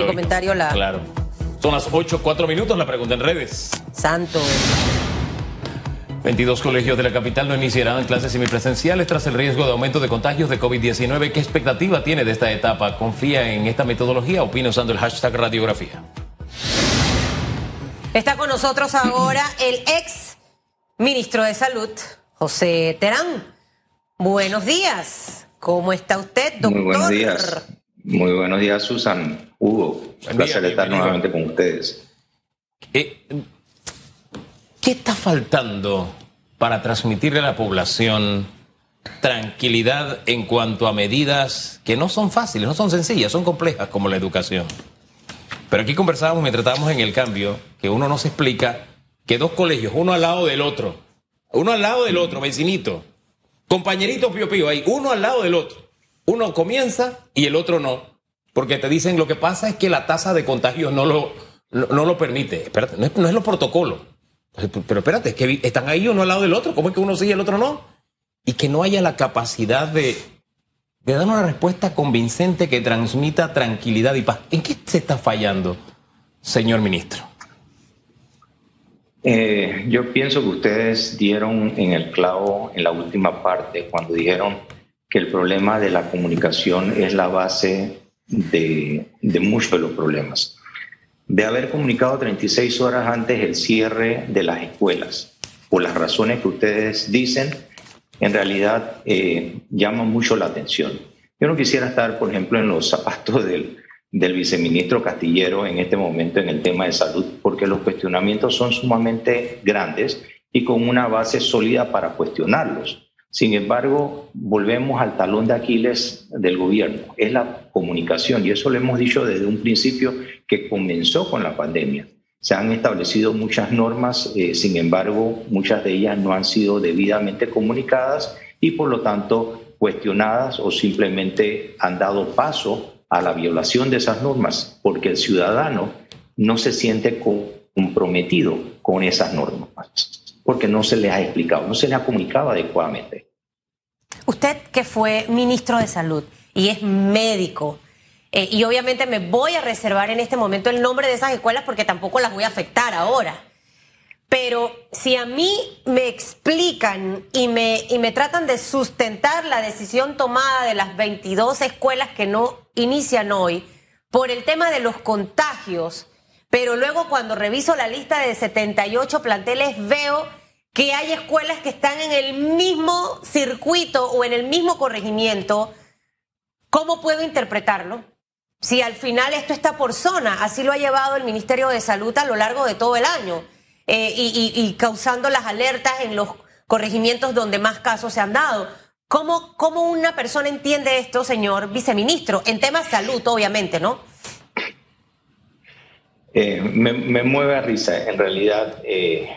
mi comentario la... Claro. Son las 8, 4 minutos, la pregunta en redes. Santo. 22 colegios de la capital no iniciarán clases semipresenciales tras el riesgo de aumento de contagios de COVID-19. ¿Qué expectativa tiene de esta etapa? ¿Confía en esta metodología? Opina usando el hashtag radiografía. Está con nosotros ahora el ex ministro de Salud, José Terán. Buenos días. ¿Cómo está usted, doctor? Muy buenos días. Muy buenos días, Susan. Hugo, un placer estar nuevamente con ustedes. Eh, ¿Qué está faltando para transmitirle a la población tranquilidad en cuanto a medidas que no son fáciles, no son sencillas, son complejas como la educación? Pero aquí conversábamos mientras estábamos en el cambio que uno no se explica que dos colegios, uno al lado del otro, uno al lado del otro, vecinito, compañerito pío pío ahí, uno al lado del otro. Uno comienza y el otro no. Porque te dicen lo que pasa es que la tasa de contagio no lo, no, lo permite. Espérate, no es, no es los protocolos. Pero espérate, es que están ahí uno al lado del otro. ¿Cómo es que uno sí y el otro no? Y que no haya la capacidad de, de dar una respuesta convincente que transmita tranquilidad y paz. ¿En qué se está fallando, señor ministro? Eh, yo pienso que ustedes dieron en el clavo en la última parte cuando dijeron que el problema de la comunicación es la base de, de muchos de los problemas de haber comunicado 36 horas antes el cierre de las escuelas, por las razones que ustedes dicen, en realidad eh, llama mucho la atención. Yo no quisiera estar, por ejemplo, en los zapatos del, del viceministro Castillero en este momento en el tema de salud, porque los cuestionamientos son sumamente grandes y con una base sólida para cuestionarlos. Sin embargo, volvemos al talón de Aquiles del gobierno, es la comunicación, y eso lo hemos dicho desde un principio que comenzó con la pandemia. Se han establecido muchas normas, eh, sin embargo, muchas de ellas no han sido debidamente comunicadas y por lo tanto cuestionadas o simplemente han dado paso a la violación de esas normas, porque el ciudadano no se siente comprometido con esas normas porque no se les ha explicado, no se les ha comunicado adecuadamente. Usted que fue ministro de Salud y es médico, eh, y obviamente me voy a reservar en este momento el nombre de esas escuelas porque tampoco las voy a afectar ahora. Pero si a mí me explican y me, y me tratan de sustentar la decisión tomada de las 22 escuelas que no inician hoy por el tema de los contagios, pero luego cuando reviso la lista de 78 planteles veo que hay escuelas que están en el mismo circuito o en el mismo corregimiento. ¿Cómo puedo interpretarlo? Si al final esto está por zona, así lo ha llevado el Ministerio de Salud a lo largo de todo el año eh, y, causando las alertas en los corregimientos donde más casos se han dado. ¿Cómo, ¿Cómo una persona entiende esto, señor viceministro? En temas de salud, obviamente, ¿no? Eh, me, mueve a risa, en realidad, eh,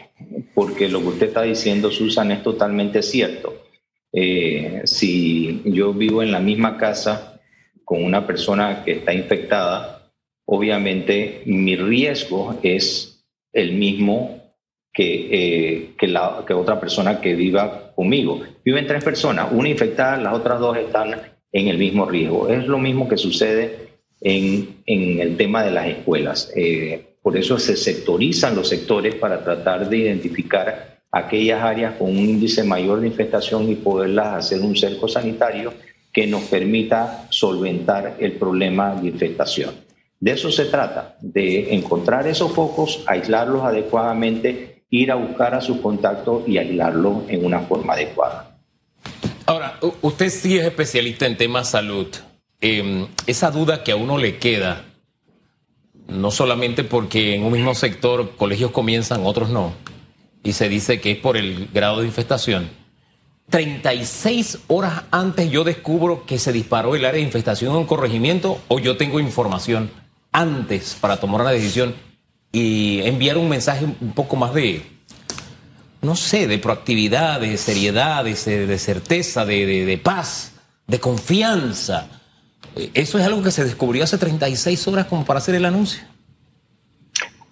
porque lo que usted está diciendo, Susan, es totalmente cierto. Eh, si yo vivo en la misma casa con una persona que está infectada, obviamente mi riesgo es el mismo que, la, que otra persona que viva conmigo. Viven tres personas, una infectada, las otras dos están en el mismo riesgo. Es lo mismo que sucede en, en el tema de las escuelas. Eh, por eso se sectorizan los sectores para tratar de identificar aquellas áreas con un índice mayor de infestación y poderlas hacer un cerco sanitario que nos permita solventar el problema de infestación. De eso se trata, de encontrar esos focos, aislarlos adecuadamente, ir a buscar a sus contactos y aislarlos en una forma adecuada. Ahora, usted sí es especialista en temas salud. Em, esa duda que a uno le queda, no solamente porque en un mismo sector colegios comienzan, otros no, y se dice que es por el grado de infestación. 36 horas antes yo descubro que se disparó el área de infestación en un corregimiento o yo tengo información antes para tomar una decisión y enviar un mensaje un poco más de, no sé, de proactividad, de seriedad, de, certeza, de paz, de confianza. ¿Eso es algo que se descubrió hace 36 horas como para hacer el anuncio?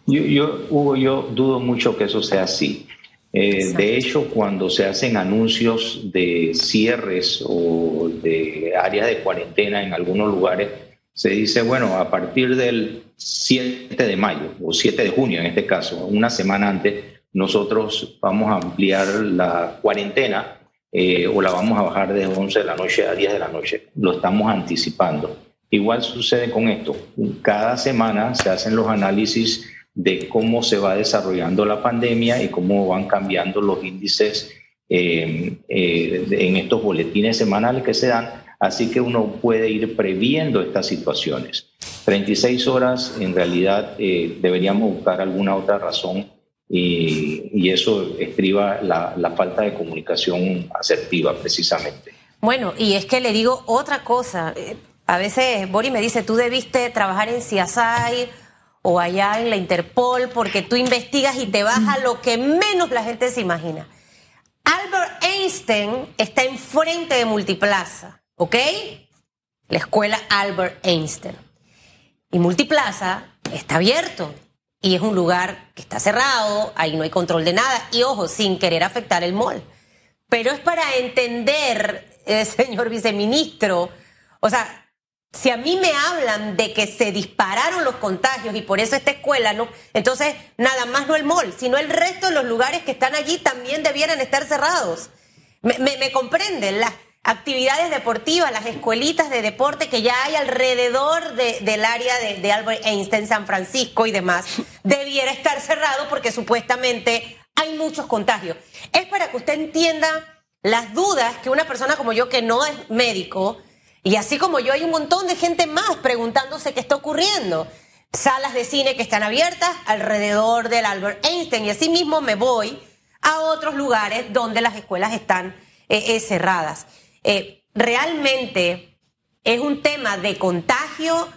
Yo, yo Hugo, yo dudo mucho que eso sea así. Eh, de hecho, cuando se hacen anuncios de cierres o de áreas de cuarentena en algunos lugares, se dice, bueno, a partir del 7 de mayo o 7 de junio en este caso, una semana antes, nosotros vamos a ampliar la cuarentena eh, o la vamos a bajar de 11 de la noche a 10 de la noche. Lo estamos anticipando. Igual sucede con esto. Cada semana se hacen los análisis de cómo se va desarrollando la pandemia y cómo van cambiando los índices eh, eh, en estos boletines semanales que se dan, así que uno puede ir previendo estas situaciones. 36 horas, en realidad eh, deberíamos buscar alguna otra razón y, eso estriba la, falta de comunicación asertiva precisamente. Bueno, y es que le digo otra cosa. A veces Boris me dice, tú debiste trabajar en CSI o allá en la Interpol porque tú investigas y te vas a lo que menos la gente se imagina. Albert Einstein está enfrente de Multiplaza, ¿ok? La escuela Albert Einstein. Y Multiplaza está abierto y es un lugar que está cerrado, ahí no hay control de nada y ojo, sin querer afectar el mall. Pero es para entender, eh, señor viceministro, o sea, si a mí me hablan de que se dispararon los contagios y por eso esta escuela no, entonces nada más no el mall, sino el resto de los lugares que están allí también debieran estar cerrados. Me, comprenden las actividades deportivas, las escuelitas de deporte que ya hay alrededor del área de, de Albert Einstein, San Francisco y demás, debiera estar cerrado porque supuestamente hay muchos contagios. Es para que usted entienda las dudas que una persona como yo que no es médico, y así como yo, hay un montón de gente más preguntándose qué está ocurriendo. Salas de cine que están abiertas alrededor del Albert Einstein y así mismo me voy a otros lugares donde las escuelas están eh, eh, cerradas. Eh, realmente es un tema de contagio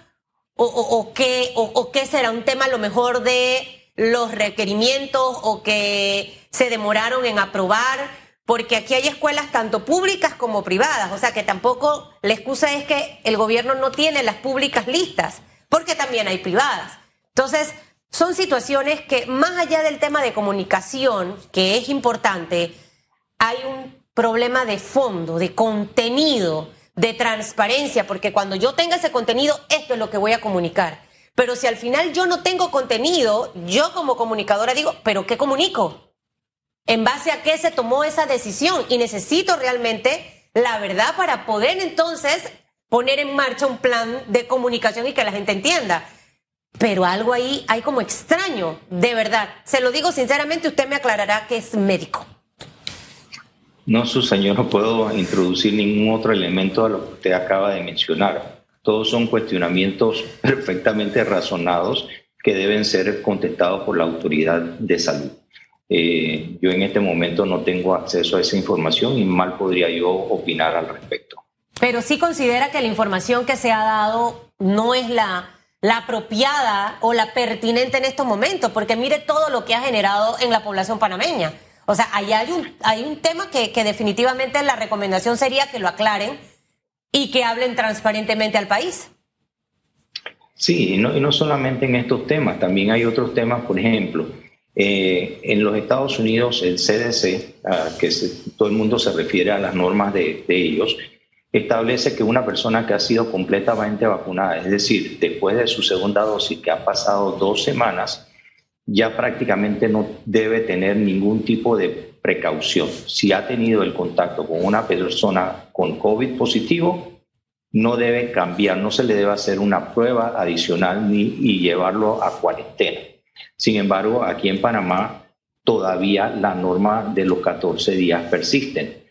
o, qué, o, qué será un tema a lo mejor de los requerimientos o que se demoraron en aprobar porque aquí hay escuelas tanto públicas como privadas, o sea que tampoco la excusa es que el gobierno no tiene las públicas listas, porque también hay privadas. Entonces, son situaciones que más allá del tema de comunicación, que es importante, hay un problema de fondo, de contenido, de transparencia, porque cuando yo tenga ese contenido, esto es lo que voy a comunicar. Pero si al final yo no tengo contenido, yo como comunicadora digo, ¿pero qué comunico? en base a qué se tomó esa decisión y necesito realmente la verdad para poder entonces poner en marcha un plan de comunicación y que la gente entienda. Pero algo ahí hay como extraño, de verdad. Se lo digo sinceramente, usted me aclarará que es médico. No, su señor, no puedo introducir ningún otro elemento a lo que usted acaba de mencionar. Todos son cuestionamientos perfectamente razonados que deben ser contestados por la autoridad de salud. Eh, yo en este momento no tengo acceso a esa información y mal podría yo opinar al respecto. Pero sí considera que la información que se ha dado no es la, la apropiada o la pertinente en estos momentos, porque mire todo lo que ha generado en la población panameña. O sea, ahí hay un, hay un tema que, que definitivamente la recomendación sería que lo aclaren y que hablen transparentemente al país. Sí, y no, y no solamente en estos temas, también hay otros temas, por ejemplo, eh, en los Estados Unidos, el CDC, que todo el mundo se refiere a las normas de, ellos, establece que una persona que ha sido completamente vacunada, es decir, después de su segunda dosis, que ha pasado dos semanas, ya prácticamente no debe tener ningún tipo de precaución. Si ha tenido el contacto con una persona con COVID positivo, no debe cambiar, no se le debe hacer una prueba adicional ni y llevarlo a cuarentena. Sin embargo, aquí en Panamá todavía la norma de los 14 días persisten.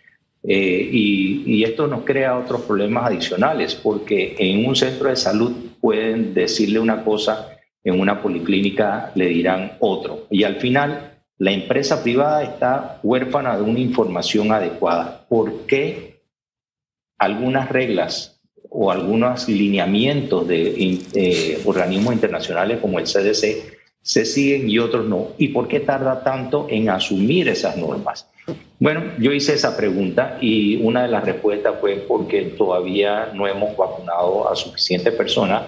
Eh, y, esto nos crea otros problemas adicionales, porque en un centro de salud pueden decirle una cosa, en una policlínica le dirán otro. Y al final, la empresa privada está huérfana de una información adecuada. ¿Por qué algunas reglas o algunos lineamientos de eh, organismos internacionales como el CDC se siguen y otros no. ¿Y por qué tarda tanto en asumir esas normas? Bueno, yo hice esa pregunta y una de las respuestas fue porque todavía no hemos vacunado a suficientes personas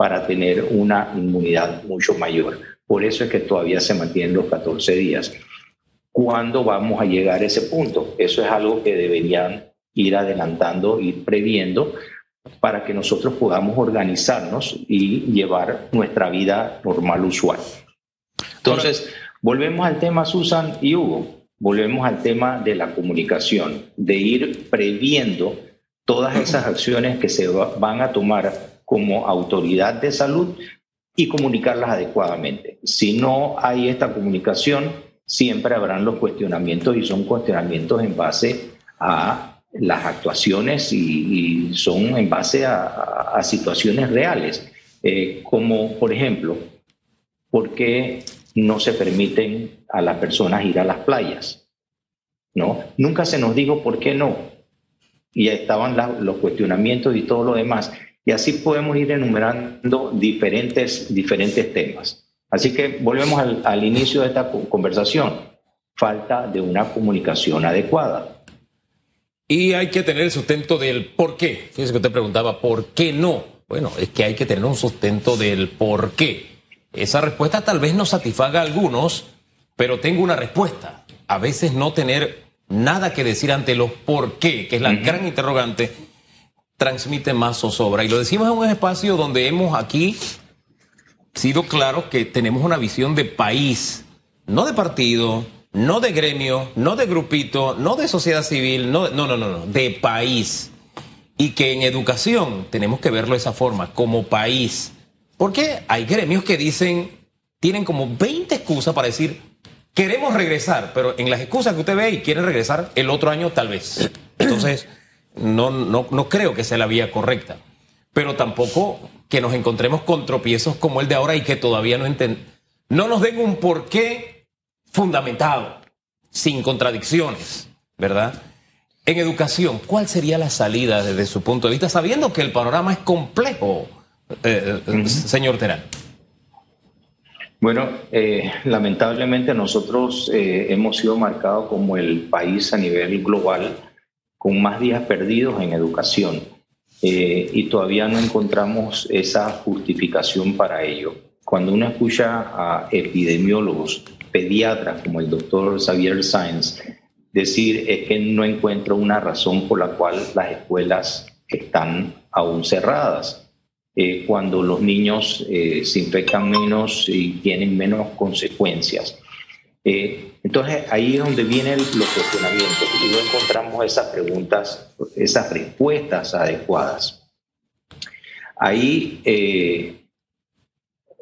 para tener una inmunidad mucho mayor. Por eso es que todavía se mantienen los 14 días. ¿Cuándo vamos a llegar a ese punto? Eso es algo que deberían ir adelantando, ir previendo, para que nosotros podamos organizarnos y llevar nuestra vida normal usual. Entonces, volvemos al tema, Susan y Hugo, volvemos al tema de la comunicación, de ir previendo todas esas acciones que se van a tomar como autoridad de salud y comunicarlas adecuadamente. Si no hay esta comunicación, siempre habrán los cuestionamientos y son cuestionamientos en base a las actuaciones y, son en base a, situaciones reales, eh, como por ejemplo, ¿por qué no se permiten a las personas ir a las playas? ¿No? Nunca se nos dijo por qué no. Y estaban los cuestionamientos y todo lo demás. Y así podemos ir enumerando diferentes, diferentes temas. Así que volvemos al, al inicio de esta conversación. Falta de una comunicación adecuada. Y hay que tener el sustento del por qué. Fíjese que usted preguntaba, ¿por qué no? Bueno, es que hay que tener un sustento del por qué. Esa respuesta tal vez no satisfaga a algunos, pero tengo una respuesta. A veces no tener nada que decir ante los por qué, que es la gran interrogante, transmite más zozobra. Y lo decimos en un espacio donde hemos aquí sido claros que tenemos una visión de país, no de partido, no de gremio, no de grupito, no de sociedad civil, no, no, no, no, no, de país. Y que en educación tenemos que verlo de esa forma, como país. Porque hay gremios que dicen, tienen como 20 excusas para decir, queremos regresar, pero en las excusas que usted ve y quieren regresar el otro año tal vez. Entonces, no, no, no creo que sea la vía correcta. Pero tampoco que nos encontremos con tropiezos como el de ahora y que todavía no enten No nos den un porqué fundamentado, sin contradicciones, ¿verdad? En educación, ¿cuál sería la salida desde su punto de vista, sabiendo que el panorama es complejo? Eh, eh, señor Terán. Bueno, eh, lamentablemente nosotros hemos sido marcados como el país a nivel global con más días perdidos en educación y todavía no encontramos esa justificación para ello. Cuando uno escucha a epidemiólogos, pediatras como el doctor Xavier Sainz, decir es que no encuentro una razón por la cual las escuelas están aún cerradas eh, cuando los niños eh, se infectan menos y tienen menos consecuencias. Eh, entonces ahí es donde vienen los cuestionamientos y no encontramos esas preguntas, esas respuestas adecuadas. Ahí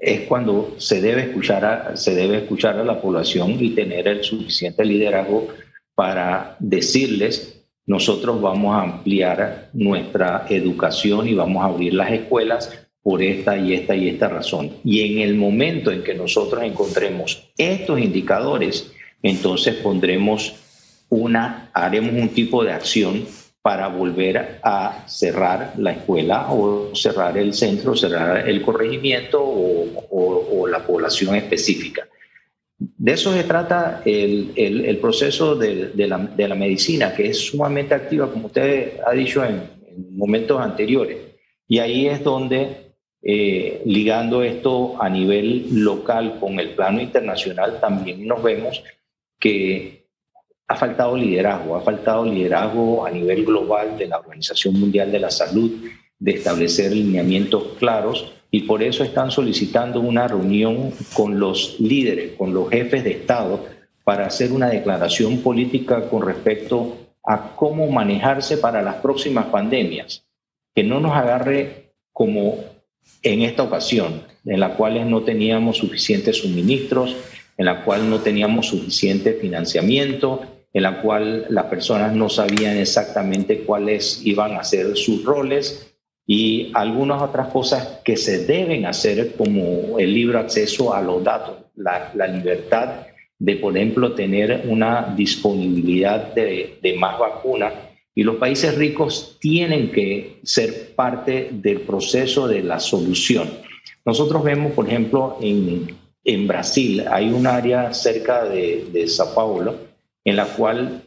es cuando se debe, escuchar a, se debe escuchar a la población y tener el suficiente liderazgo para decirles nosotros vamos a ampliar nuestra educación y vamos a abrir las escuelas por esta y esta y esta razón. Y en el momento en que nosotros encontremos estos indicadores, entonces pondremos una, haremos un tipo de acción para volver a cerrar la escuela o cerrar el centro, cerrar el corregimiento o la población específica. De eso se trata el, el, proceso de, de, la, de, la, medicina, que es sumamente activa, como usted ha dicho en, momentos anteriores. Y ahí es donde, eh, ligando esto a nivel local con el plano internacional, también nos vemos que ha faltado liderazgo, ha faltado liderazgo a nivel global de la Organización Mundial de la Salud, de establecer lineamientos claros y por eso están solicitando una reunión con los líderes, con los jefes de Estado, para hacer una declaración política con respecto a cómo manejarse para las próximas pandemias, que no nos agarre como en esta ocasión, en la cual no teníamos suficientes suministros, en la cual no teníamos suficiente financiamiento, en la cual las personas no sabían exactamente cuáles iban a ser sus roles y algunas otras cosas que se deben hacer como el libre acceso a los datos, la, libertad de, por ejemplo, tener una disponibilidad de, de más vacunas. Y los países ricos tienen que ser parte del proceso de la solución. Nosotros vemos, por ejemplo, en, en Brasil, hay un área cerca de, de Sao Paulo en la cual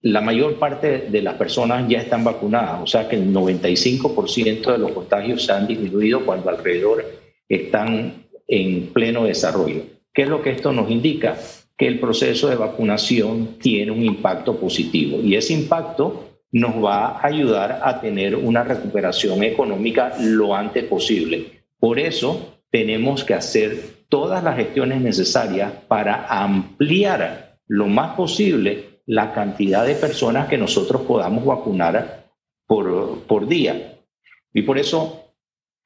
la mayor parte de las personas ya están vacunadas, o sea que el 95% de los contagios se han disminuido cuando alrededor están en pleno desarrollo. ¿Qué es lo que esto nos indica? Que el proceso de vacunación tiene un impacto positivo y ese impacto nos va a ayudar a tener una recuperación económica lo antes posible. Por eso tenemos que hacer todas las gestiones necesarias para ampliar lo más posible la cantidad de personas que nosotros podamos vacunar por, por día. Y por eso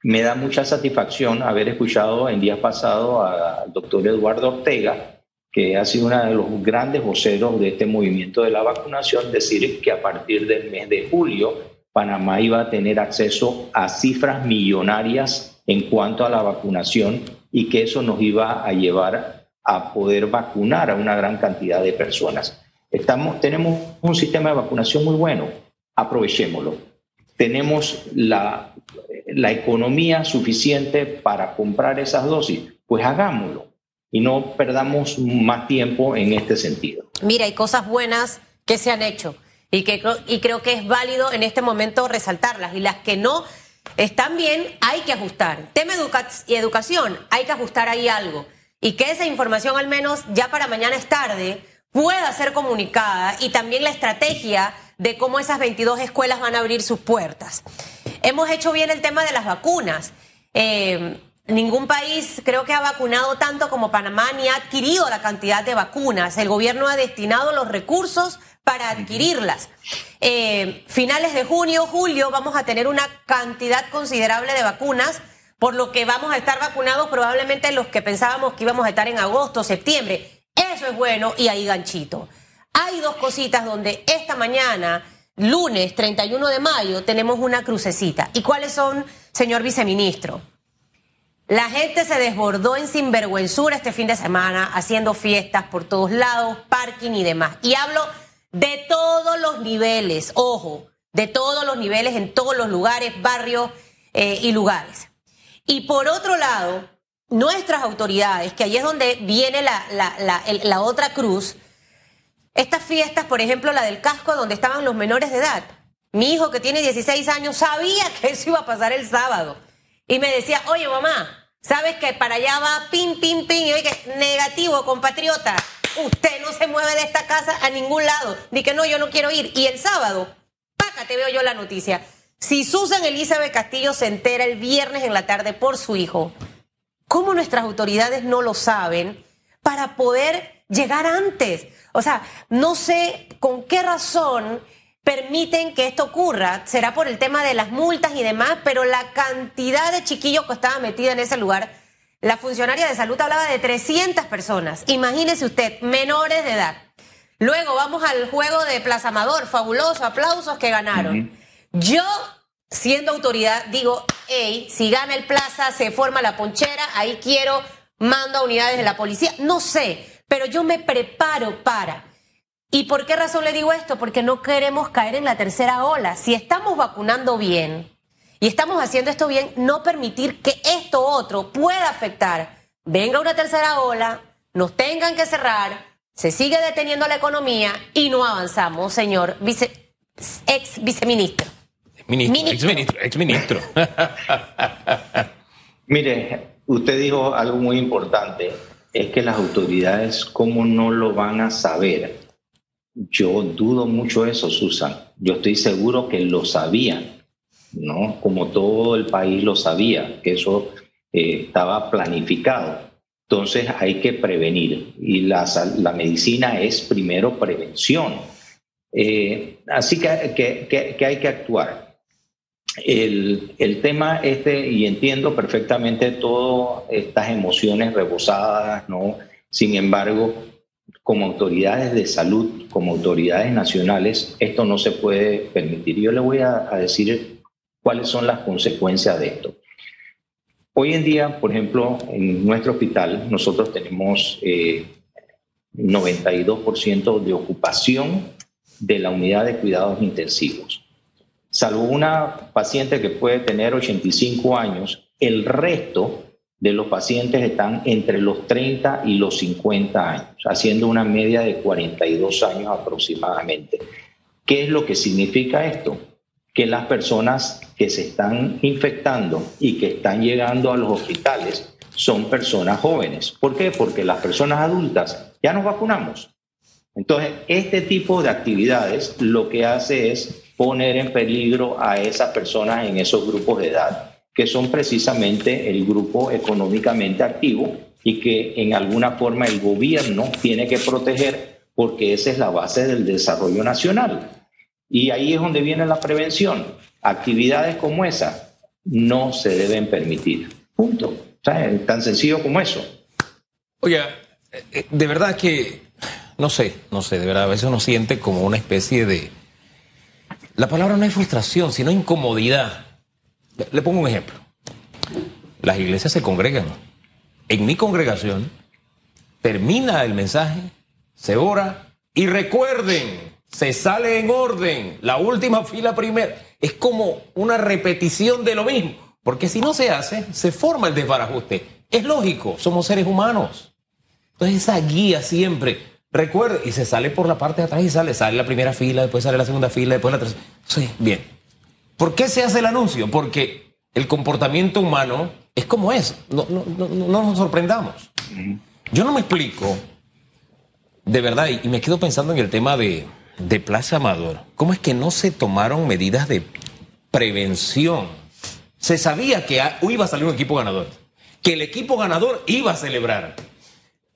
me da mucha satisfacción haber escuchado en días pasados al doctor Eduardo Ortega, que ha sido uno de los grandes voceros de este movimiento de la vacunación, decir que a partir del mes de julio Panamá iba a tener acceso a cifras millonarias en cuanto a la vacunación y que eso nos iba a llevar a poder vacunar a una gran cantidad de personas. Estamos, tenemos un sistema de vacunación muy bueno, aprovechémoslo. Tenemos la la economía suficiente para comprar esas dosis, pues hagámoslo y no perdamos más tiempo en este sentido. Mira, hay cosas buenas que se han hecho y, que, y creo que es válido en este momento resaltarlas y las que no están bien hay que ajustar. Tema y educación, hay que ajustar ahí algo y que esa información al menos ya para mañana es tarde pueda ser comunicada y también la estrategia de cómo esas 22 escuelas van a abrir sus puertas. Hemos hecho bien el tema de las vacunas. Eh, ningún país creo que ha vacunado tanto como Panamá ni ha adquirido la cantidad de vacunas. El gobierno ha destinado los recursos para adquirirlas. Eh, finales de junio, julio, vamos a tener una cantidad considerable de vacunas, por lo que vamos a estar vacunados probablemente los que pensábamos que íbamos a estar en agosto, septiembre. Eso es bueno y ahí ganchito. Hay dos cositas donde esta mañana lunes 31 de mayo tenemos una crucecita. ¿Y cuáles son, señor viceministro? La gente se desbordó en sinvergüenzura este fin de semana, haciendo fiestas por todos lados, parking y demás. Y hablo de todos los niveles, ojo, de todos los niveles, en todos los lugares, barrios eh, y lugares. Y por otro lado, nuestras autoridades, que ahí es donde viene la, la otra cruz, estas fiestas, por ejemplo, la del casco, donde estaban los menores de edad. Mi hijo, que tiene 16 años, sabía que eso iba a pasar el sábado. Y me decía, oye, mamá, ¿sabes que para allá va pin, pin, pin? Y oye, negativo, compatriota. Usted no se mueve de esta casa a ningún lado. Ni que no, yo no quiero ir. Y el sábado, paca, te veo yo la noticia. Si Susan Elizabeth Castillo se entera el viernes en la tarde por su hijo, ¿cómo nuestras autoridades no lo saben para poder llegar antes? O sea, no sé con qué razón permiten que esto ocurra. Será por el tema de las multas y demás, pero la cantidad de chiquillos que estaban metidos en ese lugar, la funcionaria de salud hablaba de 300 personas. Imagínese usted, menores de edad. Luego vamos al juego de Plaza Amador, fabuloso, aplausos que ganaron. Yo, siendo autoridad, digo, hey, si gana el Plaza, se forma la ponchera, ahí quiero, mando a unidades de la policía. No sé, pero yo me preparo para. ¿Y por qué razón le digo esto? Porque no queremos caer en la tercera ola. Si estamos vacunando bien y estamos haciendo esto bien, no permitir que esto otro pueda afectar. Venga una tercera ola, nos tengan que cerrar, se sigue deteniendo la economía y no avanzamos, señor vice, ex viceministro. Ministro, ex ministro, ex ministro. Mire, usted dijo algo muy importante es que las autoridades, ¿cómo no lo van a saber? Yo dudo mucho eso, Susan. Yo estoy seguro que lo sabían, ¿no? Como todo el país lo sabía, que eso eh, estaba planificado. Entonces hay que prevenir y la, la medicina es primero prevención. Eh, así que, que, hay que actuar. El, el, tema este, y entiendo perfectamente todas estas emociones rebosadas, ¿no? Sin embargo, como autoridades de salud, como autoridades nacionales, esto no se puede permitir. Yo le voy a, decir cuáles son las consecuencias de esto. Hoy en día, por ejemplo, en nuestro hospital, nosotros tenemos eh, 92% de ocupación de la unidad de cuidados intensivos salvo una paciente que puede tener 85 años, el resto de los pacientes están entre los 30 y los 50 años, haciendo una media de 42 años aproximadamente. ¿Qué es lo que significa esto? Que las personas que se están infectando y que están llegando a los hospitales son personas jóvenes. ¿Por qué? Porque las personas adultas ya nos vacunamos. Entonces, este tipo de actividades lo que hace es poner en peligro a esas personas en esos grupos de edad, que son precisamente el grupo económicamente activo y que en alguna forma el gobierno tiene que proteger porque esa es la base del desarrollo nacional. Y ahí es donde viene la prevención. Actividades como esa no se deben permitir. Punto. Tan sencillo como eso. Oiga, eh, de verdad que, no sé, no sé, de verdad, a veces uno siente como una especie de... La palabra no es frustración, sino incomodidad. Le pongo un ejemplo. Las iglesias se congregan. En mi congregación termina el mensaje, se ora y recuerden, se sale en orden, la última fila primera. Es como una repetición de lo mismo, porque si no se hace, se forma el desbarajuste. Es lógico, somos seres humanos. Entonces esa guía siempre, recuerde, y se sale por la parte de atrás y sale, sale la primera fila, después sale la segunda fila, después la tercera. Sí, bien. ¿Por qué se hace el anuncio? Porque el comportamiento humano es como es. No, no, no, no nos sorprendamos. Yo no me explico, de verdad, y me quedo pensando en el tema de, de Plaza Amador. ¿Cómo es que no se tomaron medidas de prevención? Se sabía que iba a salir un equipo ganador, que el equipo ganador iba a celebrar,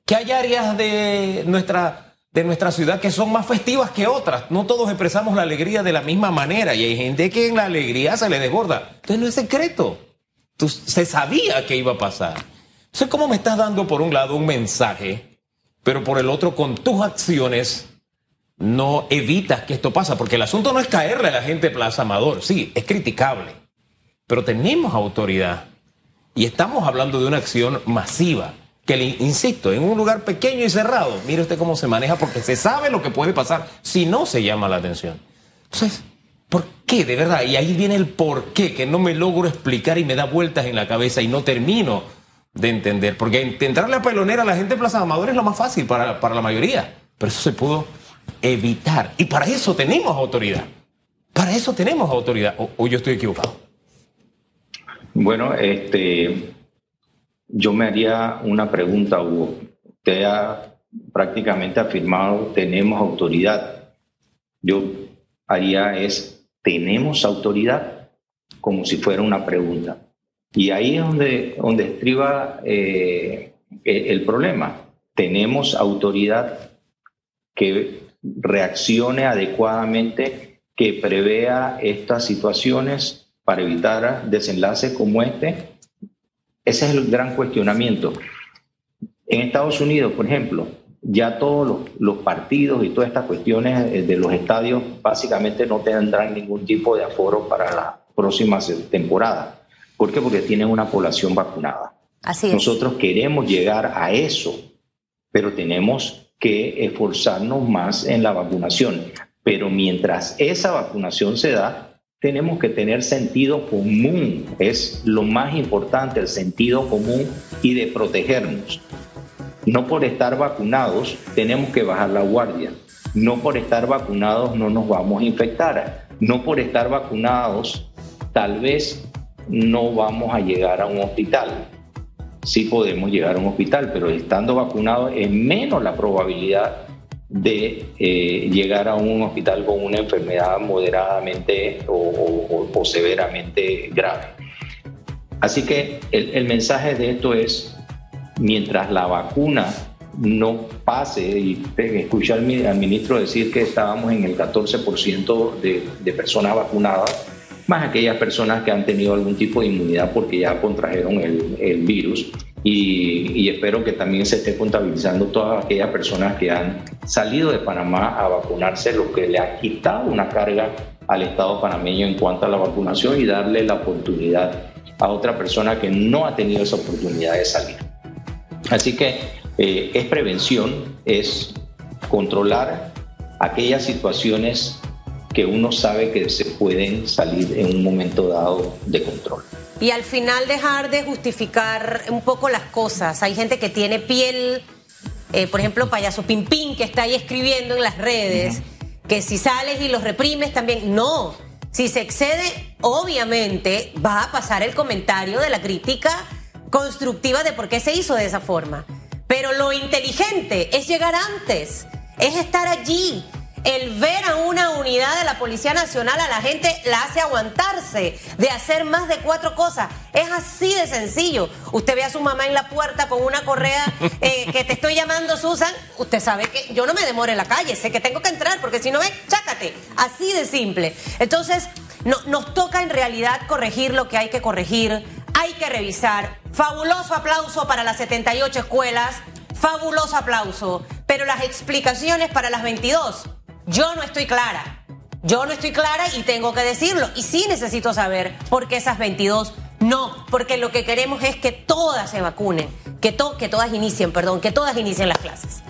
que hay áreas de nuestra de nuestra ciudad que son más festivas que otras. No todos expresamos la alegría de la misma manera y hay gente que en la alegría se le desborda. Entonces no es secreto. se sabía que iba a pasar. Entonces, ¿cómo me estás dando por un lado un mensaje, pero por el otro con tus acciones no evitas que esto pasa? Porque el asunto no es caerle a la gente Plaza Amador. Sí, es criticable. Pero tenemos autoridad y estamos hablando de una acción masiva que, le insisto, en un lugar pequeño y cerrado, mire usted cómo se maneja porque se sabe lo que puede pasar si no se llama la atención. Entonces, ¿por qué? De verdad, y ahí viene el por qué, que no me logro explicar y me da vueltas en la cabeza y no termino de entender. Porque entrarle a pelonera a la gente Plaza Amador es lo más fácil para, para la mayoría, pero eso se pudo evitar. Y para eso tenemos autoridad. Para eso tenemos autoridad. o yo estoy equivocado? Bueno, este, yo me haría una pregunta, Hugo. Usted ha prácticamente afirmado, tenemos autoridad. Yo haría es, ¿tenemos autoridad? Como si fuera una pregunta. Y ahí es donde, donde estriba eh, el problema. Tenemos autoridad que reaccione adecuadamente, que prevea estas situaciones para evitar desenlaces como este ese es el gran cuestionamiento. En Estados Unidos, por ejemplo, ya todos los, partidos y todas estas cuestiones eh, de los estadios básicamente no tendrán ningún tipo de aforo para la próxima temporada. ¿Por qué? Porque tienen una población vacunada. Así Nosotros queremos llegar a eso, pero tenemos que esforzarnos más en la vacunación. Pero mientras esa vacunación se da, tenemos que tener sentido común, es lo más importante, el sentido común y de protegernos. No por estar vacunados tenemos que bajar la guardia, no por estar vacunados no nos vamos a infectar, no por estar vacunados tal vez no vamos a llegar a un hospital. Sí podemos llegar a un hospital, pero estando vacunados es menos la probabilidad de eh, llegar a un hospital con una enfermedad moderadamente o, severamente grave. Así que el, mensaje de esto es, mientras la vacuna no pase, y escuché al, ministro decir que estábamos en el 14% de, de personas vacunadas, más aquellas personas que han tenido algún tipo de inmunidad porque ya contrajeron el, el virus, y, espero que también se esté contabilizando todas aquellas personas que han salido de Panamá a vacunarse, lo que le ha quitado una carga al Estado panameño en cuanto a la vacunación y darle la oportunidad a otra persona que no ha tenido esa oportunidad de salir. Así que eh, es prevención, es controlar aquellas situaciones que uno sabe que se pueden salir en un momento dado de control y al final dejar de justificar un poco las cosas. Hay gente que tiene piel, eh, por ejemplo, payaso Pimpín, que está ahí escribiendo en las redes, que si sales y los reprimes también. No, si se excede, obviamente va a pasar el comentario de la crítica constructiva de por qué se hizo de esa forma. Pero lo inteligente es llegar antes, es estar allí, el ver a una unidad de la Policía Nacional a la gente la hace aguantarse de hacer más de cuatro cosas. Es así de sencillo. Usted ve a su mamá en la puerta con una correa eh, que te estoy llamando Susan, usted sabe que yo no me demoro en la calle, sé que tengo que entrar porque si no ve, chácate. Así de simple. Entonces, no, nos toca en realidad corregir lo que hay que corregir, hay que revisar. Fabuloso aplauso para las 78 escuelas, fabuloso aplauso, pero las explicaciones para las 22, yo no estoy clara. Yo no estoy clara y tengo que decirlo. Y sí necesito saber por qué esas 22 no, porque lo que queremos es que todas se vacunen, que, que todas inicien, perdón, que todas inicien las clases.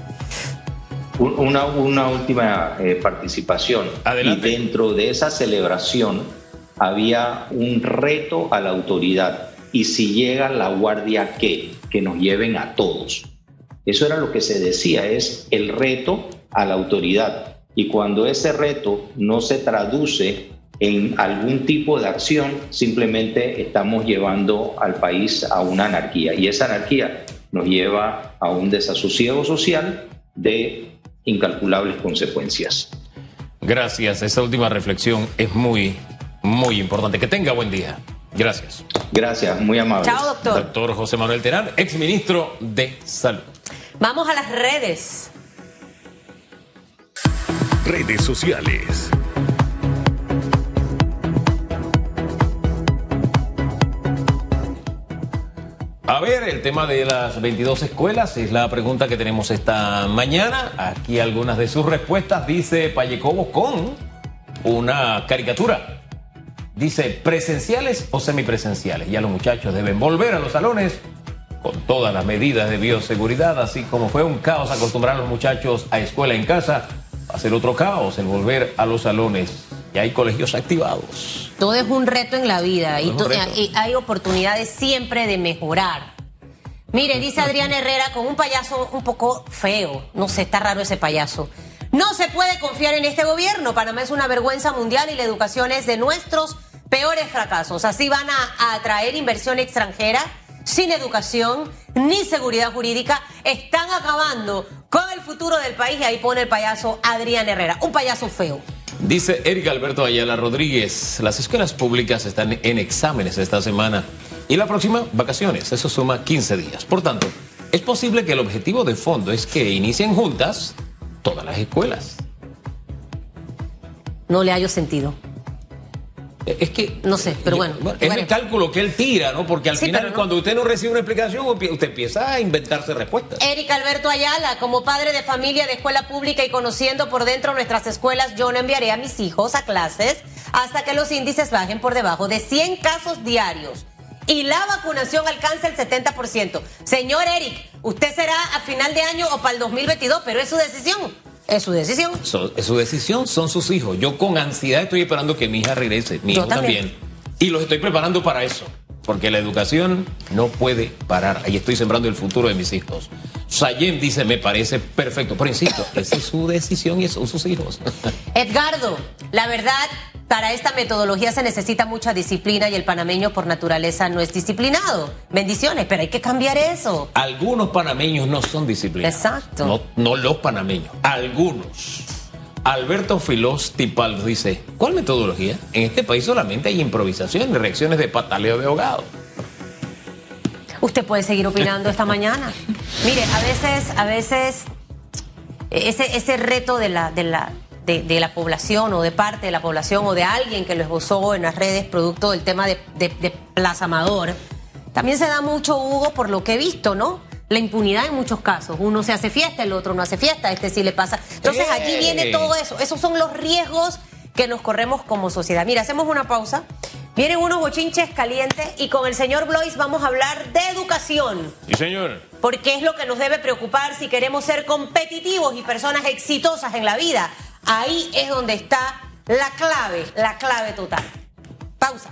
Una, una última eh, participación. Adelante. Y dentro de esa celebración había un reto a la autoridad. Y si llega la guardia, ¿qué? Que nos lleven a todos. Eso era lo que se decía, es el reto a la autoridad. Y cuando ese reto no se traduce en algún tipo de acción, simplemente estamos llevando al país a una anarquía. Y esa anarquía nos lleva a un desasosiego social de incalculables consecuencias. Gracias. Esta última reflexión es muy, muy importante. Que tenga buen día. Gracias. Gracias, muy amable. Chao, doctor. Doctor José Manuel Terán, exministro de Salud. Vamos a las redes. Redes sociales. A ver, el tema de las 22 escuelas es la pregunta que tenemos esta mañana. Aquí algunas de sus respuestas. Dice Payecobo con una caricatura. Dice, presenciales o semipresenciales. Ya los muchachos deben volver a los salones con todas las medidas de bioseguridad, así como fue un caos acostumbrar a los muchachos a escuela en casa, va a ser otro caos el volver a los salones. Y hay colegios activados. Todo es un reto en la vida y, hay oportunidades siempre de mejorar. Mire, dice Adrián Herrera con un payaso un poco feo. No sé, está raro ese payaso. No se puede confiar en este gobierno. Panamá es una vergüenza mundial y la educación es de nuestros peores fracasos. Así van a, a atraer inversión extranjera sin educación ni seguridad jurídica. Están acabando con el futuro del país y ahí pone el payaso Adrián Herrera. Un payaso feo. Dice Eric Alberto Ayala Rodríguez, las escuelas públicas están en exámenes esta semana y la próxima vacaciones, eso suma 15 días. Por tanto, es posible que el objetivo de fondo es que inicien juntas todas las escuelas. No le hallo sentido. Eh, Es que... No sé, pero bueno. Es el cálculo que él tira, ¿no? Porque al Sí, final no. cuando usted no recibe una explicación, usted empieza a inventarse respuestas. Eric Alberto Ayala, como padre de familia de escuela pública y conociendo por dentro nuestras escuelas, yo no enviaré a mis hijos a clases hasta que los índices bajen por debajo de 100 casos diarios y la vacunación alcance el 70%. Señor Eric, usted será a final de año o para el 2022, pero es su decisión. Es su decisión. So- es su decisión, son sus hijos. Yo con ansiedad estoy esperando que mi hija regrese, mi Yo hijo también. también. Y los estoy preparando para eso. Porque la educación no puede parar. Ahí estoy sembrando el futuro de mis hijos. Sayem dice, me parece perfecto. Pero insisto, esa es su decisión y son sus hijos. Edgardo, la verdad, para esta metodología se necesita mucha disciplina y el panameño por naturaleza no es disciplinado. Bendiciones, pero hay que cambiar eso. Algunos panameños no son disciplinados. Exacto. No, no los panameños, algunos. Alberto Filós Tipal dice, ¿cuál metodología? En este país solamente hay improvisación y reacciones de pataleo de ahogado. Usted puede seguir opinando esta mañana. Mire, a veces, a veces, ese, ese reto de la, de, la, de, la población o de parte de la población o de alguien que lo esbozó en las redes producto del tema de, de, de Plaza Amador, también se da mucho, Hugo, por lo que he visto, ¿no? La impunidad en muchos casos. Uno se hace fiesta, el otro no hace fiesta, este sí le pasa. Entonces aquí ¡Ey! viene todo eso. Esos son los riesgos que nos corremos como sociedad. Mira, hacemos una pausa. Vienen unos bochinches calientes y con el señor Blois vamos a hablar de educación Sí, señor. porque es lo que nos debe preocupar si queremos ser competitivos y personas exitosas en la vida. Ahí es donde está la clave, la clave total. Pausa.